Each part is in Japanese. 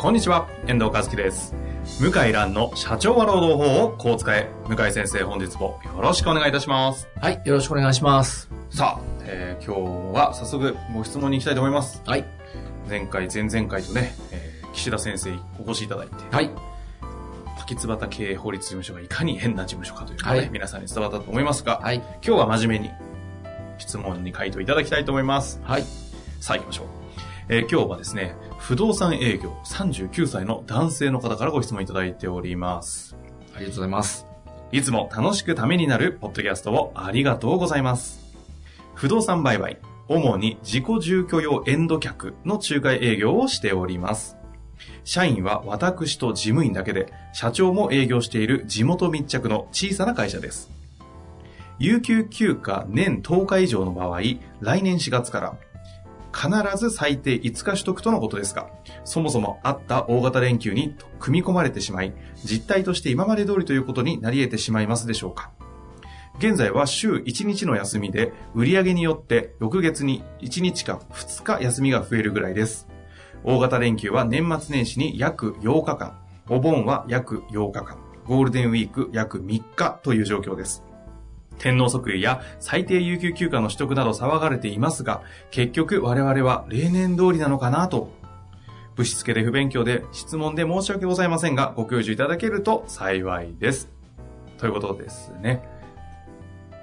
こんにちは、遠藤和樹です。向井蘭の社長は労働法をこう使え。向井先生、本日もよろしくお願いいたします。はい、よろしくお願いします。さあ、えー今日は早速ご質問に行きたいと思います。はい。前回、前々回とね、えー岸田先生お越しいただいて、はい。滝津畑経営法律事務所がいかに変な事務所かというのがね、はい皆さんに伝わったと思いますが、はい。今日は真面目に質問に回答いただきたいと思います。はい。さあ行きましょう。えー今日はですね、不動産営業39歳の男性の方からご質問いただいております。ありがとうございます。いつも楽しくためになるポッドキャストをありがとうございます。不動産売買、主に自己住居用エンド客の仲介営業をしております。社員は私と事務員だけで、社長も営業している地元密着の小さな会社です。有給休暇年10日以上の場合、来年4月から、必ず最低5日取得とのことですが、そもそもあった大型連休に組み込まれてしまい、実態として今まで通りということになり得てしまいますでしょうか？現在は週1日の休みで、売上によって翌月に1日か2日休みが増えるぐらいです。大型連休は年末年始に約8日間、お盆は約8日間、ゴールデンウィーク約3日という状況です。天皇即位や最低有給休暇の取得など騒がれていますが、結局我々は例年通りなのかなと。ぶしつけで不勉強で質問で申し訳ございませんが、ご教授いただけると幸いです。ということですね。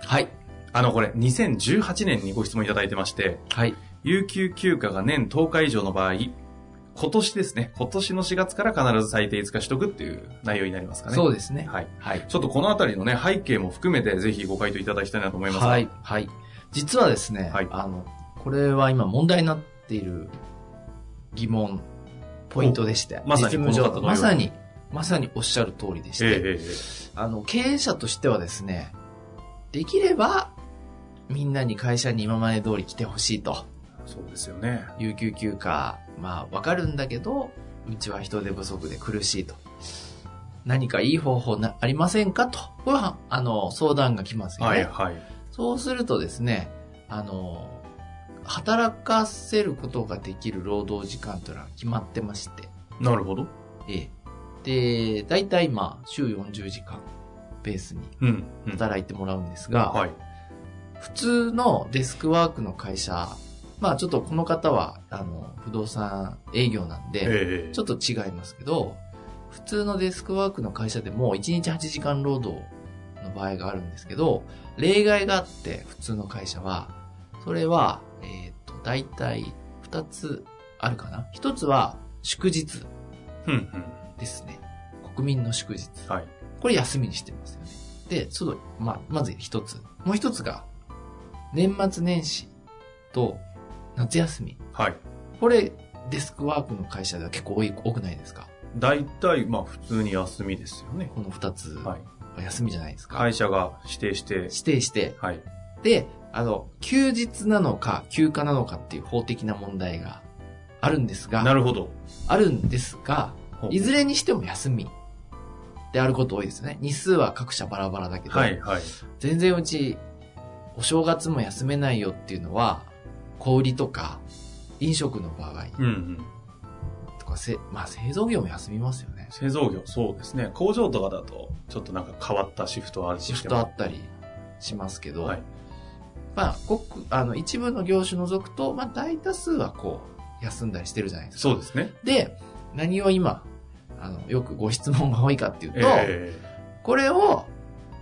はい。あの、これ、2018年にご質問いただいてまして、はい。有給休暇が年10日以上の場合、今年ですね、今年の4月から必ず最低5日取得っていう内容になりますかね。そうですね。はい。はい。ちょっとこのあたりのね、背景も含めてぜひご回答いただきたいなと思いますがはい。はい。実はですね、はいあの、これは今問題になっている疑問、ポイントでして。まさにこの方のまさに、まさにおっしゃる通りでして、えええええあの、経営者としてはですね、できれば、みんなに会社に今まで通り来てほしいと。えそうですよね。有給休暇、まあわかるんだけど、うちは人手不足で苦しいと。何かいい方法なありませんか？と。これは、あの、相談が来ますよね。はい、はい。そうするとですね、あの、働かせることができる労働時間というのは決まってまして、なるほど。ええ。で、大体まあ、週40時間ベースにうん。うん。働いてもらうんですが、はい。普通のデスクワークの会社、まあちょっとこの方は、あの、不動産営業なんで、ええちょっと違いますけど、普通のデスクワークの会社でも1日8時間労働の場合があるんですけど、例外があって、普通の会社は、それは、えっ、と、大体2つあるかな。1つは祝日。ですね。国民の祝日。はい。これ休みにしてますよね。で、その、まあ、まず1つ。もう1つが、年末年始と夏休み。はい。これ、デスクワークの会社では結構多い、多くないですか？大体、まあ普通に休みですよね。この二つはい。が休みじゃないですか。会社が指定して、指定して、はい。で、あの、休日なのか休暇なのかっていう法的な問題があるんですが、なるほど。あるんですが、いずれにしても休みであること多いですよね。日数は各社バラバラだけど、はい、はい。全然うち、お正月も休めないよっていうのは、小売りとか、飲食の場合うん、うん。とか、せまあ製造業も休みますよね。製造業、そうですね。工場とかだと、ちょっとなんか変わったシフトはあるとシフトあったりしますけど、はい。まあ、ごく、あの、一部の業種除くと、まあ、大多数はこう、休んだりしてるじゃないですか。そうですね。で、何を今、あの、よくご質問が多いかっていうと、えこれを、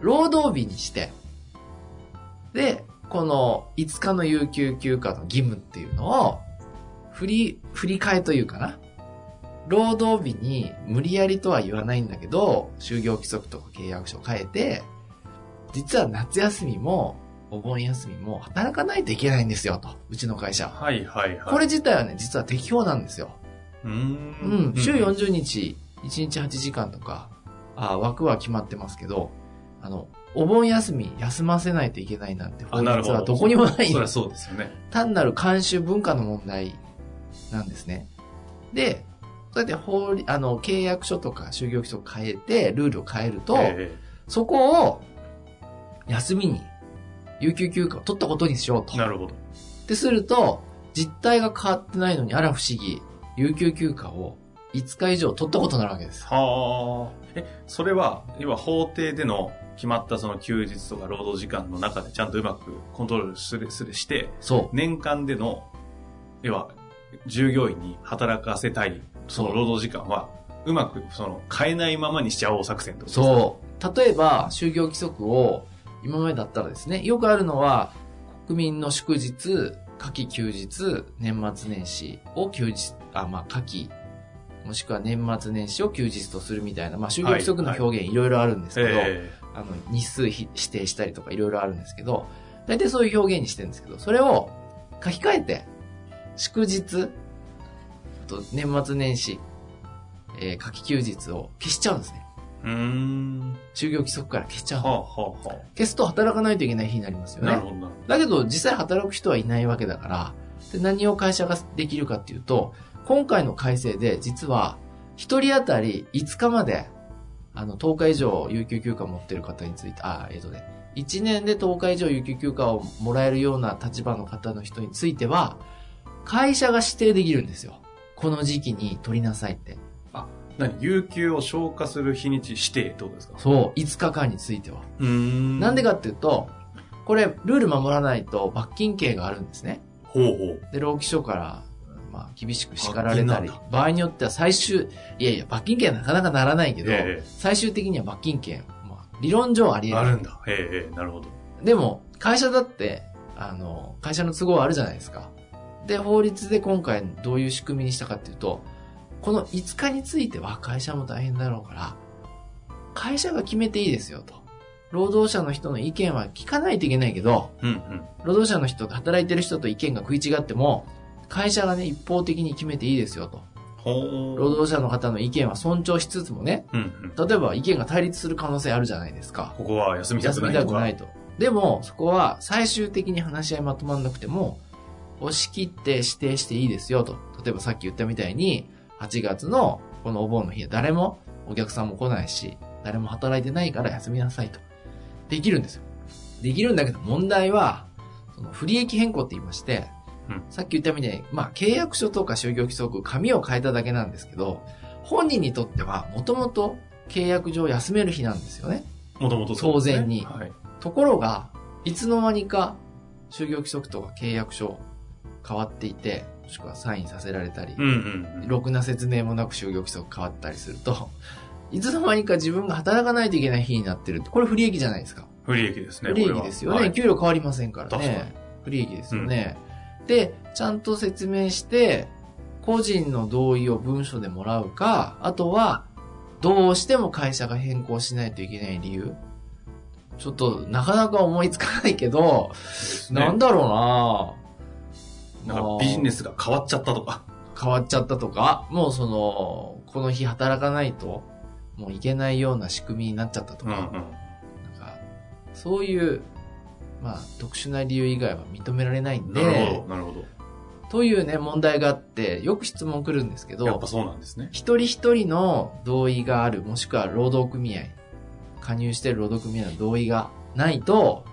労働日にして、で、この5日の有給休暇の義務っていうのを、振り、振り替えというかな。労働日に無理やりとは言わないんだけど、就業規則とか契約書を変えて、実は夏休みもお盆休みも働かないといけないんですよ、と。うちの会社。はいはいはい。これ自体はね、実は適用なんですよ。うーうん。週40日、1日8時間とか、あ枠は決まってますけど、あの、お盆休み休ませないといけないなんて法律はどこにもないんそりゃ。そうですよね。単なる慣習文化の問題なんですね。で、そうやって法律、あの、契約書とか就業規則変えて、ルールを変えると、えそこを休みに、有給休暇を取ったことにしようと。えなるほど。ってすると、実態が変わってないのに、あら不思議、有給休暇を5日以上取ったことになるわけです。はあ。え、それは、要は法定での決まったその休日とか労働時間の中でちゃんとうまくコントロールする、するして、そ年間での、要は、従業員に働かせたい、その労働時間は、うまく、その、変えないままにしちゃおう作戦とそう。例えば、就業規則を、今までだったらですね、よくあるのは、国民の祝日、夏季休日、年末年始を休日、あ、まあ、夏季、もしくは年末年始を休日とするみたいな、まあ、就業規則の表現いろいろあるんですけど、えあの、日数ひ指定したりとかいろいろあるんですけど、大体そういう表現にしてるんですけど、それを書き換えて、祝日、あと年末年始、えー夏季休日を消しちゃうんですね。えうーん。就業規則から消しちゃうはあ、の。はあ、は消すと働かないといけない日になりますよあ。なるね。ほどな。だけど実際働く人はいないわけだから、で何を会社ができるかっていうと、今回の改正で実は一人当たり5日まで、あの、10日以上有給休暇持ってる方について、あ、えっ、とね、1年で10日以上有給休暇をもらえるような立場の方の人については、会社が指定できるんですよ。この時期に取りなさいって。何？有給を消化する日にち指定ってことですか？そう、5日間については。うーんなんでかっていうと、これ、ルール守らないと罰金刑があるんですね。ほうほう。で、労基署から、まあ、厳しく叱られたり場合によっては最終、いやいや、罰金刑はなかなかならないけど、え最終的には罰金刑、まあ、理論上あり得あるんだ。ええええなるほど。でも、会社だって、あの、会社の都合あるじゃないですか。で、法律で今回どういう仕組みにしたかっていうと、この5日については会社も大変だろうから、会社が決めていいですよと。労働者の人の意見は聞かないといけないけど、うんうん。労働者の人、働いてる人と意見が食い違っても、会社がね、一方的に決めていいですよと。労働者の方の意見は尊重しつつもね、うんうん。例えば意見が対立する可能性あるじゃないですか。ここは休みたく休みないとか。たくないと。でも、そこは最終的に話し合いまとまんなくても、押し切って指定していいですよと。例えばさっき言ったみたいに、8月のこのお盆の日は誰もお客さんも来ないし、誰も働いてないから休みなさいと。できるんですよ。できるんだけど問題は、その不利益変更って言いまして、うんさっき言ったみたいに、まあ契約書とか就業規則、紙を変えただけなんですけど、本人にとってはもともと契約上休める日なんですよね。もともとね当然にはい。ところが、いつの間にか、就業規則とか契約書変わっていて、もしくはサインさせられたり。ろくな説明もなく就業規則変わったりすると、いつの間にか自分が働かないといけない日になってるって、これ不利益じゃないですか。不利益ですね。不利益ですよね。給料変わりませんからね。不利益ですよね。で、ちゃんと説明して、個人の同意を文書でもらうか、あとは、どうしても会社が変更しないといけない理由。ちょっと、なかなか思いつかないけど、ねなんだろうななんかビジネスが変わっちゃったとか。変わっちゃったとか、もうその、この日働かないと、もういけないような仕組みになっちゃったとか、うんうん。なんか、そういう、まあ、特殊な理由以外は認められないんなるほでど、、なるほど。というね、問題があって、よく質問来るんですけどやっぱ、そうなんですね。一人一人の同意がある、もしくは労働組合、加入してる労働組合の同意がないと、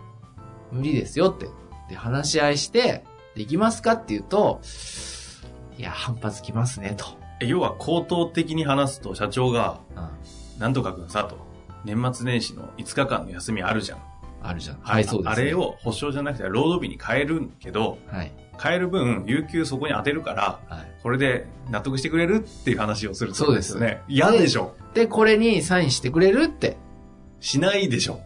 無理ですよって。で、話し合いして、できますかっていうと、いや、反発きますね、と。え要は口頭的に話すと社長が、うんなんとかくんさと、年末年始の5日間の休みあるじゃん。あるじゃん。はい、そうです、あれ。を保証じゃなくて労働日に変えるけど、はい。変える分、有給そこに当てるから、はい。これで納得してくれるっていう話をするそうですね。嫌でしょ。で、これにサインしてくれるって？しないでしょ。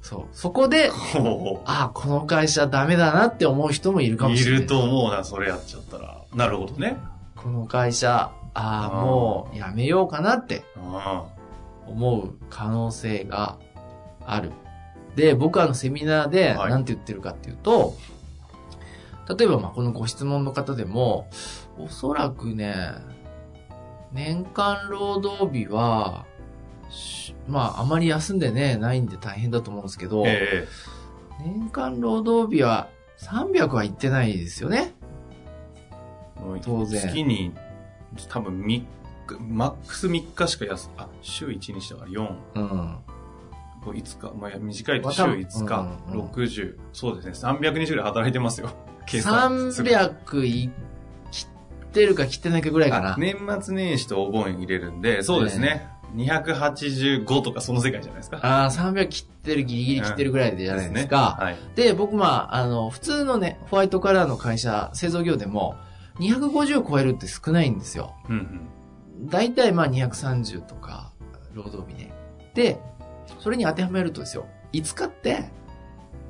そう。そこで、ほああ、この会社ダメだなって思う人もいるかもしれない。ると思うな、それやっちゃったら。なるほどね。この会社、ああ、もうやめようかなってあ思う可能性がある。で、僕はあのセミナーではい。何て言ってるかっていうと、例えばまあこのご質問の方でも、おそらくね、年間労働日は、しまああまり休んでね、ないんで大変だと思うんですけど、え年間労働日は300は行ってないですよね。当然。月に、多分3日、マックス3日しか休、あ、週1日だから4、うん。5日、まあ短いとまあ週多分5日、うんうん60、そうですね、300日ぐらい働いてますよ。計算する300い切ってるか切ってないかぐらいかな。あ年末年始とお盆入れるんで、そうですね。285とかその世界じゃないですか。ああ、300切ってるギリギリ切ってるぐらいでじゃないですか。はい。で、僕まあ、あの、普通のね、ホワイトカラーの会社、製造業でも、250超えるって少ないんですよ。うんうん。大体まあ230とか、労働日ね。で、それに当てはめるとですよ、5日って、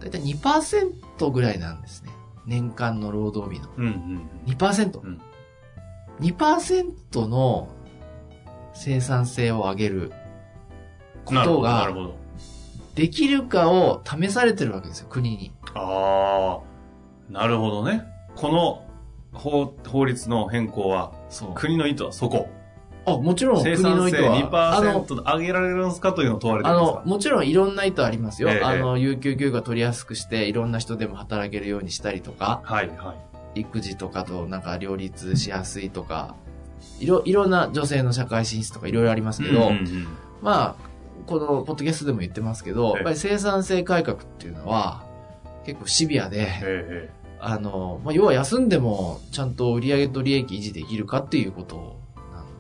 大体2%ぐらいなんですね。年間の労働日の。うんうん2%。うん。2%の生産性を上げることが。できるかを試されてるわけですよ、国に。ああ、なるほどね。この法法律の変更は。国の意図はそこ。あ、もちろん生国の意図は。あの、2%で上げられるんですかというのを問われてあるんですか、のもちろんいろんな意図ありますよ。ええあの、有給休暇取りやすくして、いろんな人でも働けるようにしたりとか、はいはい。育児とかとなんか両立しやすいとか、いろ、いろんな女性の社会進出とかいろいろありますけど、うんうんうん。まあ、このポッドキャストでも言ってますけど、ええ。やっぱり生産性改革っていうのは結構シビアで、えあの、まあ、要は休んでもちゃんと売上と利益維持できるかっていうことえ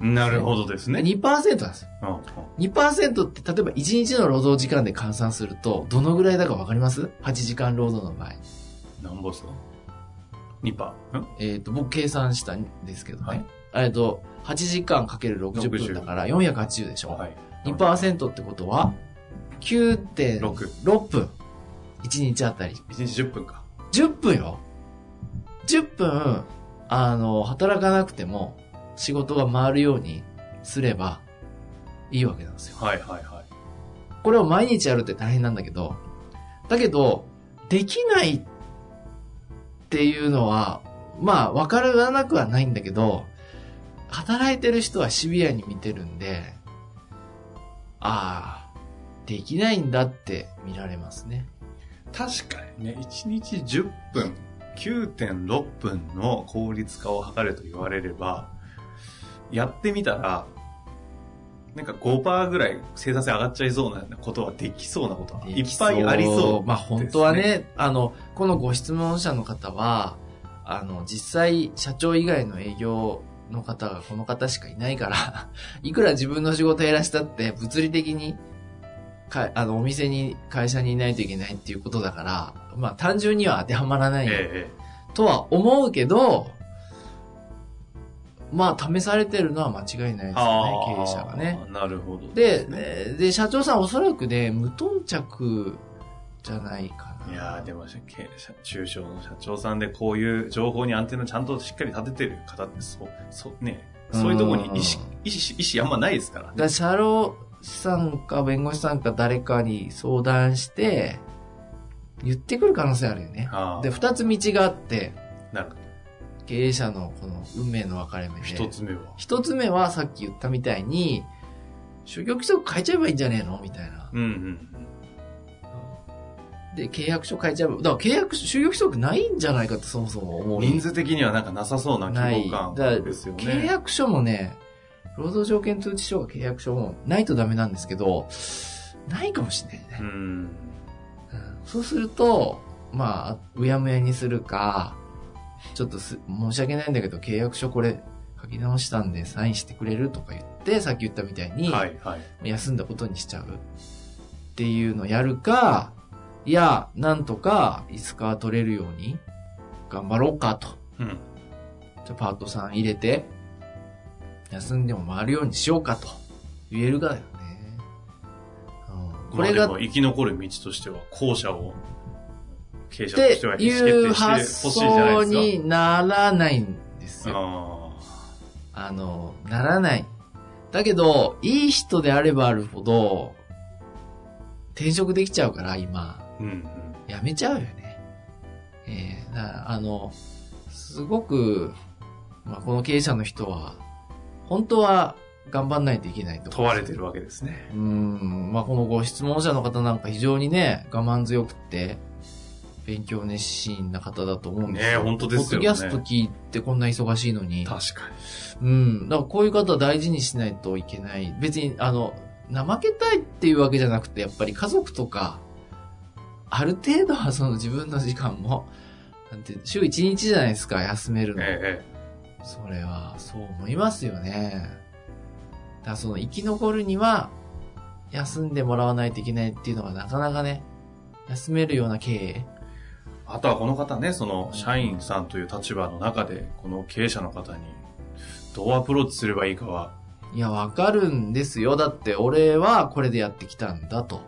なるほどですね。2%なんですよ。うんうん2%って例えば1日の労働時間で換算するとどのぐらいだかわかります ?8 時間労働の場合。なんぼっすか ?2 パー？んえっ、と、僕計算したんですけどね。はいえっと、8時間かける60分だから480でしょ。はい。2%ってことは9.6 6。分。1日あたり。1日10分か。10分よ。10分、あの、働かなくても仕事が回るようにすればいいわけなんですよ。はいはいはい。これを毎日やるって大変なんだけど、だけど、できないっていうのは、まあ、わからなくはないんだけど、働いてる人はシビアに見てるんで、ああ、できないんだって見られますね。確かにね、1日10分、9.6分の効率化を図れと言われれば、やってみたら、なんか5%ぐらい生産性上がっちゃいそうなことはできそうなことはいっぱいありそう。まあ本当はね、あの、このご質問者の方は、あの、実際社長以外の営業の方がこの方しかいないから、いくら自分の仕事減らしたって物理的に、か、あの、お店に、会社にいないといけないっていうことだから、まあ単純には当てはまらないえとは思うけど、まあ試されてるのは間違いないですよね、経営者がね。。なるほど。で、えーで、社長さんおそらくね、無頓着じゃないかな。いやーでも、経営者中小の社長さんでこういう情報にアンテナちゃんとしっかり立ててる方って、そう、そう、ね、そういうところに意思、意思、意思あんまないですからね。だ社労士さんか弁護士さんか誰かに相談して、言ってくる可能性あるよね。で、二つ道があって、なるほど。経営者のこの運命の分かれ目で。一つ目は？一つ目はさっき言ったみたいに、就業規則変えちゃえばいいんじゃねえのみたいな。うんうん。で、契約書変えちゃえば、だから契約書、就業規則ないんじゃないかってそもそも思う。人数的にはなんかなさそうな。規模感ですよね。契約書もね、労働条件通知書が契約書もないとダメなんですけど、ないかもしれないね。うん。うんそうすると、まあ、うやむやにするか、ちょっとす申し訳ないんだけど、契約書これ書き直したんでサインしてくれるとか言って、さっき言ったみたいに、はいはい。休んだことにしちゃうっていうのをやるか、いや、なんとか5日は取れるように頑張ろうかと。うん。じゃあパートさん入れて、休んでも回るようにしようかと言えるかだよね。うん、これが、生き残る道としては、後者を、経営者ってとしては意思いう決定発してほしいじゃない想ですか。にならないんですよ。ああの、ならない。だけど、いい人であればあるほど、転職できちゃうから、今。うんうん。やめちゃうよね。えー、あの、すごく、まあ、この経営者の人は、本当は頑張んないといけないと。問われてるわけですね。うーん、まあ、このご質問者の方なんか非常にね、我慢強くて、勉強熱心な方だと思うんですよ。ねえ本当ですよねポッドキャスト聞いてこんな忙しいのに。確かうん。だからこういう方は大事にしないといけない。別に、あの、怠けたいっていうわけじゃなくて、やっぱり家族とか、ある程度はその自分の時間も、なんて、週1日じゃないですか、休めるに。の。えそれは、そう思いますよね。だからその生き残るには、休んでもらわないといけないっていうのがなかなかね、休めるような経営。えあとはこの方ね、その、社員さんという立場の中で、この経営者の方に、どうアプローチすればいいかは、いや、わかるんですよ。だって、俺はこれでやってきたんだと。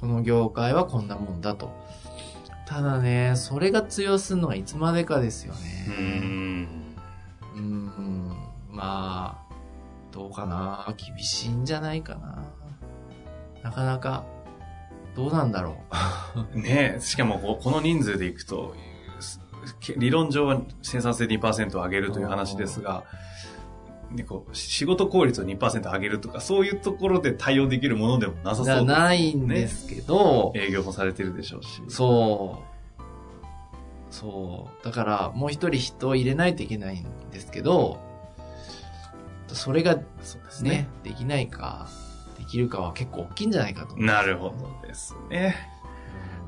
この業界はこんなもんだと。ただね、それが通用するのがいつまでかですようーね。ん。うーん。まあ、どうかな。厳しいんじゃないかな。なかなか、どうなんだろう。ねえ、しかもここの人数でいくと、け理論上は生産性2%上げるという話ですが、ね、こう仕事効率を2%上げるとか、そういうところで対応できるものでもなさそうです。ないんですけど、営業もされてるでしょうし。そう。そう。だから、もう一人人を入れないといけないんですけど、それがそうですねね。できないか、できるかは結構大きいんじゃないかと。なるほどですね。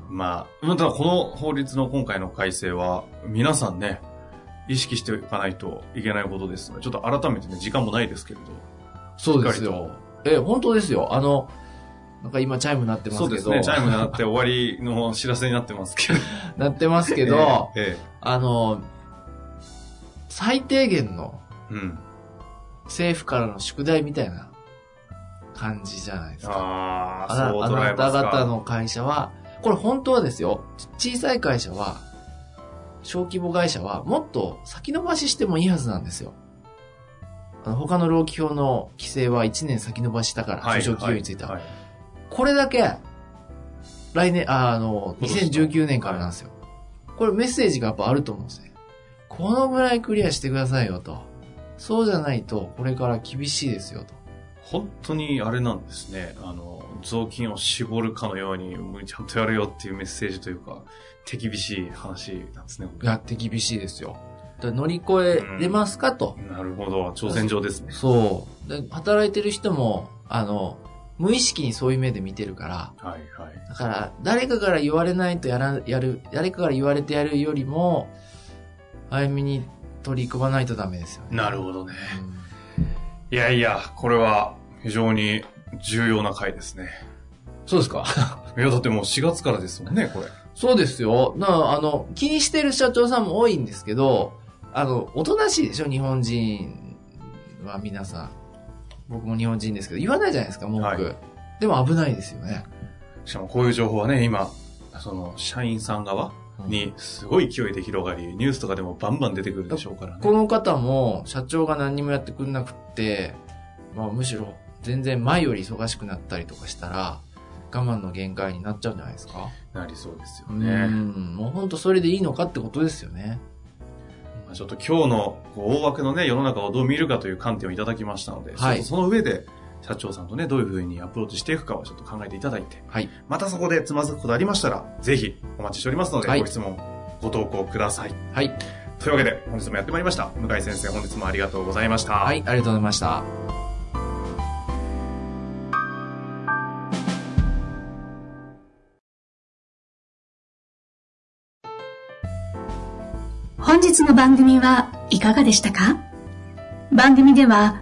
まあ、またこの法律の今回の改正は、皆さんね、意識しておかないといけないことですので、ちょっと改めてね、時間もないですけれど。そうですよ。え、本当ですよ。あの、なんか今チャイム鳴ってますけど。そうですね、チャイムになって終わりの知らせになってますけど。鳴ってますけど、えあの、最低限のえうん。政府からの宿題みたいな感じじゃないですか。ああ、あなそうあなた。方の会社は、これ本当はですよ、小さい会社は、小規模会社はもっと先延ばししてもいいはずなんですよ。あの他の労基法の規制は1年先延ばししたから、はい中小企業については。はいこれだけ、来年、ああの、今年2019年からなんですよ。これメッセージがやっぱあると思うんですね。このぐらいクリアしてくださいよと。そうじゃないと、これから厳しいですよと。本当にあれなんですね。あの、雑巾を絞るかのように、もうちゃんとやるよっていうメッセージというか、手厳しい話なんですね。やって厳しいですよ。乗り越えれますかと。なるほど。挑戦状ですね。そう。で働いてる人も、あの、無意識にそういう目で見てるから、はいはい。だから、誰かから言われないとやら、やる、誰かから言われてやるよりも、早めに取り組まないとダメですよね。なるほどね。うんいやいや、これは非常に重要な回ですね。そうですか？いや、だってもう4月からですもんね、これ。そうですよ。なあの、気にしてる社長さんも多いんですけど、あの、おとなしいでしょ？日本人は皆さん。僕も日本人ですけど、言わないじゃないですか、文句。はいでも危ないですよね。しかもこういう情報はね、今、その、社員さん側にすごい勢いで広がり、ニュースとかでもバンバン出てくるでしょうからね。この方も、社長が何にもやってくれなくって、まあむしろ全然前より忙しくなったりとかしたら、我慢の限界になっちゃうんじゃないですか？なりそうですようね。ん。もう本当それでいいのかってことですよね。まあちょっと今日の大枠のね、世の中をどう見るかという観点をいただきましたので、はいその上で、社長さんとね、どういうふうにアプローチしていくかをちょっと考えていただいて、はい。またそこでつまずくことありましたら、ぜひお待ちしておりますので、はいご質問、ご投稿ください。はい。というわけで、本日もやってまいりました。向井先生、本日もありがとうございました。はい、ありがとうございました。本日の番組はいかがでしたか？番組では